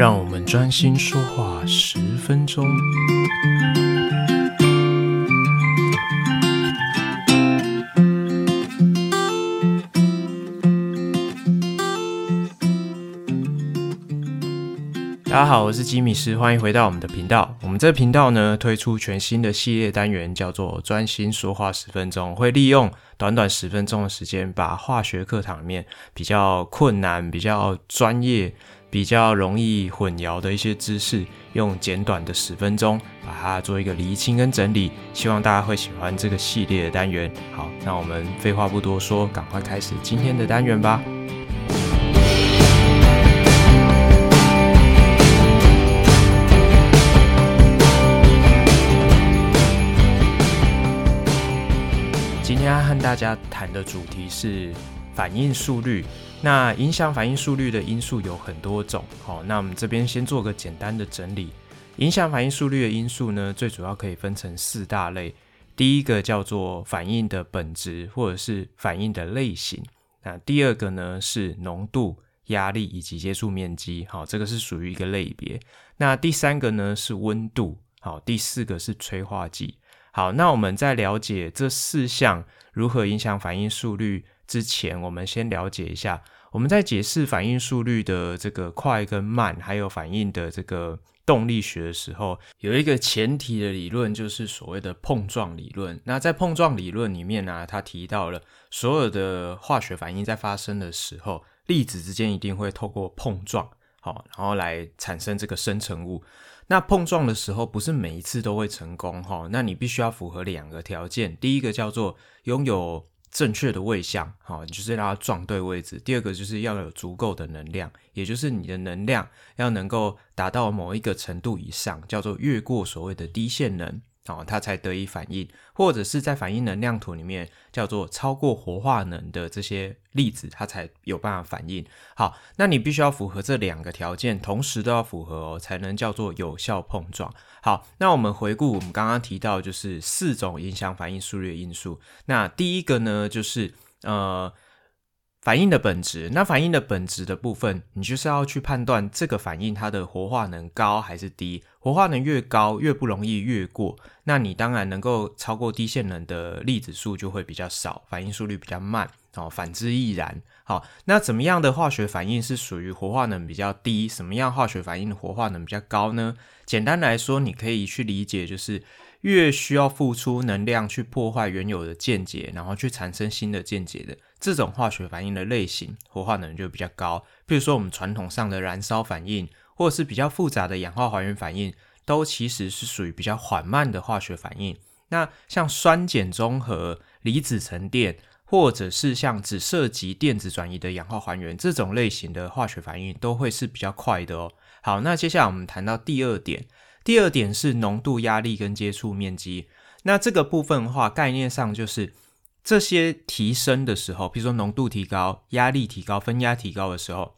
让我们专心说话十分钟。大家好，我是吉米斯，欢迎回到我们的频道。我们这个频道呢，推出全新的系列单元，叫做“专心说话十分钟”。会利用短短十分钟的时间，把化学课堂里面比较困难、比较专业、比较容易混淆的一些知识，用简短的十分钟把它做一个厘清跟整理。希望大家会喜欢这个系列的单元。好，那我们废话不多说，赶快开始今天的单元吧。今天要和大家谈的主题是反应速率。那影响反应速率的因素有很多种，好，那我们这边先做个简单的整理。影响反应速率的因素呢，最主要可以分成四大类。第一个叫做反应的本质或者是反应的类型。那第二个呢是浓度、压力以及接触面积，好，这个是属于一个类别。那第三个呢是温度，好，第四个是催化剂。好，那我们在了解这四项如何影响反应速率之前，我们先了解一下，我们在解释反应速率的这个快跟慢，还有反应的这个动力学的时候，有一个前提的理论，就是所谓的碰撞理论。那在碰撞理论里面呢，它提到了所有的化学反应在发生的时候，粒子之间一定会透过碰撞，好，然后来产生这个生成物。那碰撞的时候不是每一次都会成功哈，那你必须要符合两个条件，第一个叫做拥有正确的位相，好，你就是让它撞对位置；第二个就是要有足够的能量，也就是你的能量要能够达到某一个程度以上，叫做越过所谓的低线能。哦，它才得以反应，或者是在反应能量图里面叫做超过活化能的这些粒子，它才有办法反应。好，那你必须要符合这两个条件，同时都要符合哦，才能叫做有效碰撞。好，那我们回顾我们刚刚提到，就是四种影响反应速率的因素。那第一个呢，就是呃。反应的本质，那反应的本质的部分，你就是要去判断这个反应它的活化能高还是低。活化能越高，越不容易越过，那你当然能够超过低线能的粒子数就会比较少，反应速率比较慢。哦，反之亦然。好，那怎么样的化学反应是属于活化能比较低？什么样化学反应的活化能比较高呢？简单来说，你可以去理解就是。越需要付出能量去破坏原有的键结，然后去产生新的键结的这种化学反应的类型，活化能就比较高。比如说我们传统上的燃烧反应，或者是比较复杂的氧化还原反应，都其实是属于比较缓慢的化学反应。那像酸碱中和、离子沉淀，或者是像只涉及电子转移的氧化还原这种类型的化学反应，都会是比较快的哦。好，那接下来我们谈到第二点。第二点是浓度、压力跟接触面积。那这个部分的话，概念上就是这些提升的时候，比如说浓度提高、压力提高、分压提高的时候，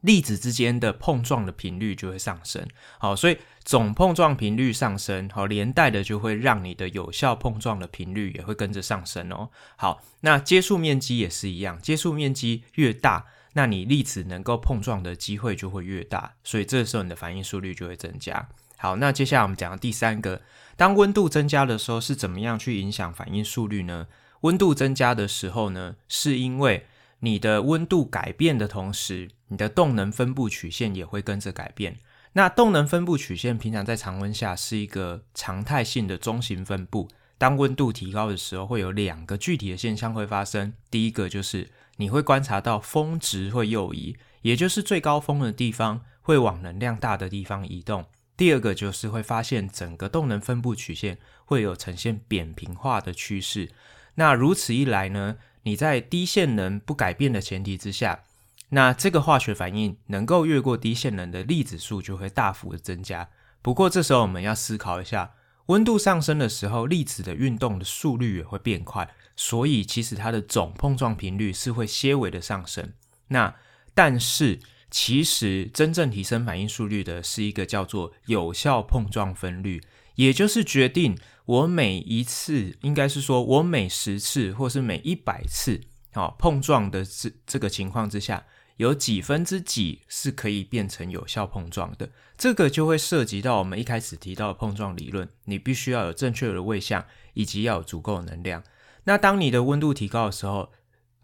粒子之间的碰撞的频率就会上升。好，所以总碰撞频率上升，好，连带的就会让你的有效碰撞的频率也会跟着上升哦。好，那接触面积也是一样，接触面积越大，那你粒子能够碰撞的机会就会越大，所以这时候你的反应速率就会增加。好，那接下来我们讲的第三个，当温度增加的时候是怎么样去影响反应速率呢？温度增加的时候呢，是因为你的温度改变的同时，你的动能分布曲线也会跟着改变。那动能分布曲线平常在常温下是一个常态性的中型分布，当温度提高的时候，会有两个具体的现象会发生。第一个就是你会观察到峰值会右移，也就是最高峰的地方会往能量大的地方移动。第二个就是会发现整个动能分布曲线会有呈现扁平化的趋势。那如此一来呢，你在低线能不改变的前提之下，那这个化学反应能够越过低线能的粒子数就会大幅的增加。不过这时候我们要思考一下，温度上升的时候，粒子的运动的速率也会变快，所以其实它的总碰撞频率是会些微的上升。那但是。其实，真正提升反应速率的是一个叫做有效碰撞分率，也就是决定我每一次，应该是说我每十次或是每一百次，好碰撞的这这个情况之下，有几分之几是可以变成有效碰撞的。这个就会涉及到我们一开始提到碰撞理论，你必须要有正确的位相，以及要有足够能量。那当你的温度提高的时候，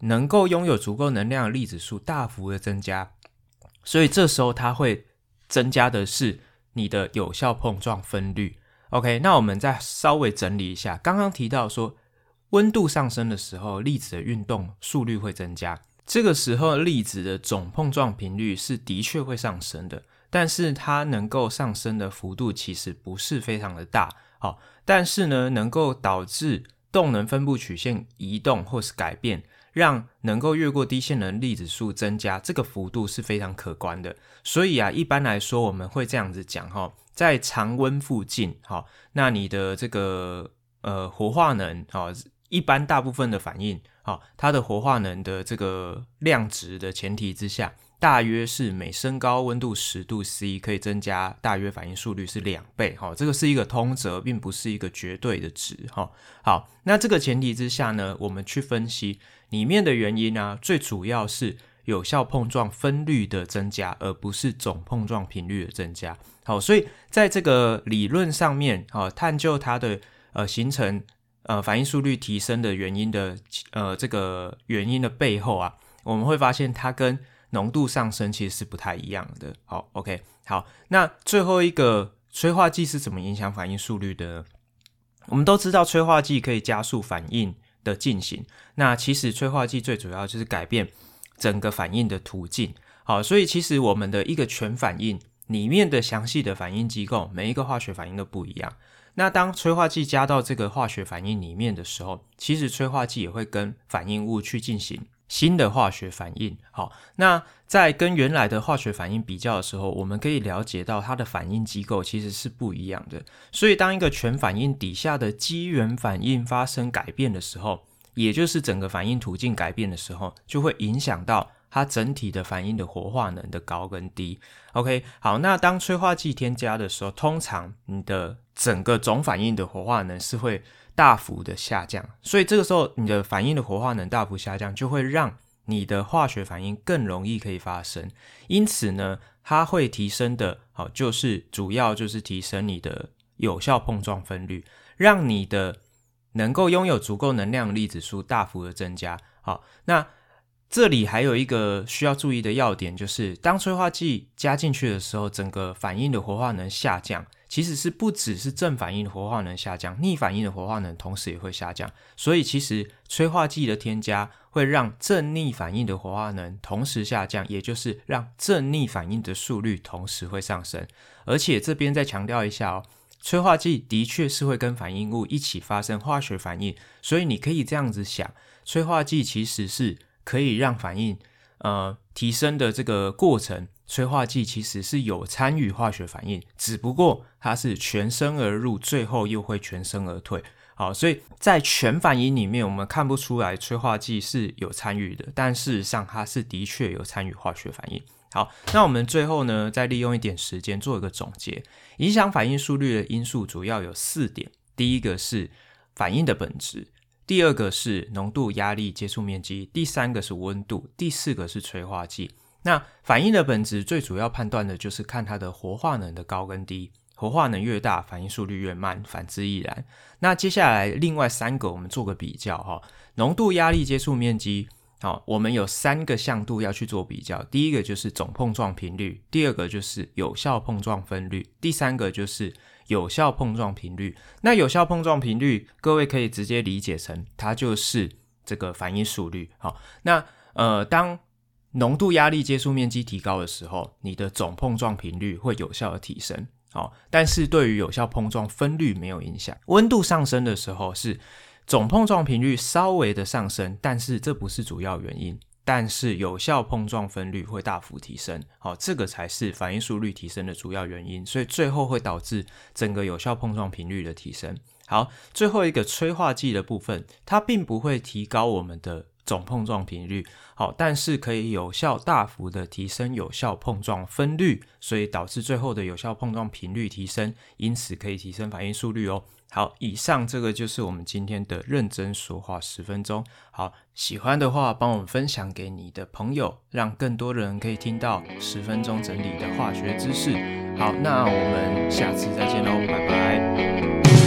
能够拥有足够能量的粒子数大幅的增加，所以这时候它会增加的是你的有效碰撞分率。OK，那我们再稍微整理一下，刚刚提到说，温度上升的时候，粒子的运动速率会增加，这个时候粒子的总碰撞频率是的确会上升的，但是它能够上升的幅度其实不是非常的大。好，但是呢，能够导致动能分布曲线移动或是改变。让能够越过低线能粒子数增加，这个幅度是非常可观的。所以啊，一般来说我们会这样子讲哈，在常温附近，哈，那你的这个呃活化能，哈，一般大部分的反应，哈，它的活化能的这个量值的前提之下。大约是每升高温度十度 C 可以增加大约反应速率是两倍，哈，这个是一个通则，并不是一个绝对的值，哈。好，那这个前提之下呢，我们去分析里面的原因呢，最主要是有效碰撞分率的增加，而不是总碰撞频率的增加。好，所以在这个理论上面，啊，探究它的呃形成呃反应速率提升的原因的呃这个原因的背后啊，我们会发现它跟浓度上升其实是不太一样的。好，OK，好，那最后一个催化剂是怎么影响反应速率的呢？我们都知道催化剂可以加速反应的进行。那其实催化剂最主要就是改变整个反应的途径。好，所以其实我们的一个全反应里面的详细的反应机构，每一个化学反应都不一样。那当催化剂加到这个化学反应里面的时候，其实催化剂也会跟反应物去进行。新的化学反应，好，那在跟原来的化学反应比较的时候，我们可以了解到它的反应机构其实是不一样的。所以，当一个全反应底下的基源反应发生改变的时候，也就是整个反应途径改变的时候，就会影响到它整体的反应的活化能的高跟低。OK，好，那当催化剂添加的时候，通常你的整个总反应的活化能是会大幅的下降，所以这个时候你的反应的活化能大幅下降，就会让你的化学反应更容易可以发生。因此呢，它会提升的，好，就是主要就是提升你的有效碰撞分率，让你的能够拥有足够能量粒子数大幅的增加。好，那这里还有一个需要注意的要点，就是当催化剂加进去的时候，整个反应的活化能下降。其实是不只是正反应的活化能下降，逆反应的活化能同时也会下降。所以其实催化剂的添加会让正逆反应的活化能同时下降，也就是让正逆反应的速率同时会上升。而且这边再强调一下哦，催化剂的确是会跟反应物一起发生化学反应，所以你可以这样子想，催化剂其实是可以让反应呃提升的这个过程。催化剂其实是有参与化学反应，只不过它是全身而入，最后又会全身而退。好，所以在全反应里面，我们看不出来催化剂是有参与的，但事实上它是的确有参与化学反应。好，那我们最后呢，再利用一点时间做一个总结。影响反应速率的因素主要有四点：第一个是反应的本质，第二个是浓度、压力、接触面积，第三个是温度，第四个是催化剂。那反应的本质最主要判断的就是看它的活化能的高跟低，活化能越大，反应速率越慢，反之亦然。那接下来另外三个我们做个比较哈，浓度、压力、接触面积，好，我们有三个向度要去做比较。第一个就是总碰撞频率，第二个就是有效碰撞分率，第三个就是有效碰撞频率。那有效碰撞频率，各位可以直接理解成它就是这个反应速率。好，那呃当浓度、压力、接触面积提高的时候，你的总碰撞频率会有效的提升。好，但是对于有效碰撞分率没有影响。温度上升的时候是总碰撞频率稍微的上升，但是这不是主要原因。但是有效碰撞分率会大幅提升。好，这个才是反应速率提升的主要原因。所以最后会导致整个有效碰撞频率的提升。好，最后一个催化剂的部分，它并不会提高我们的。总碰撞频率。好，但是可以有效大幅的提升有效碰撞分率，所以导致最后的有效碰撞频率提升，因此可以提升反应速率哦。好，以上这个就是我们今天的认真说话十分钟。好，喜欢的话帮我们分享给你的朋友，让更多人可以听到十分钟整理的化学知识。好，那我们下次再见喽，拜拜。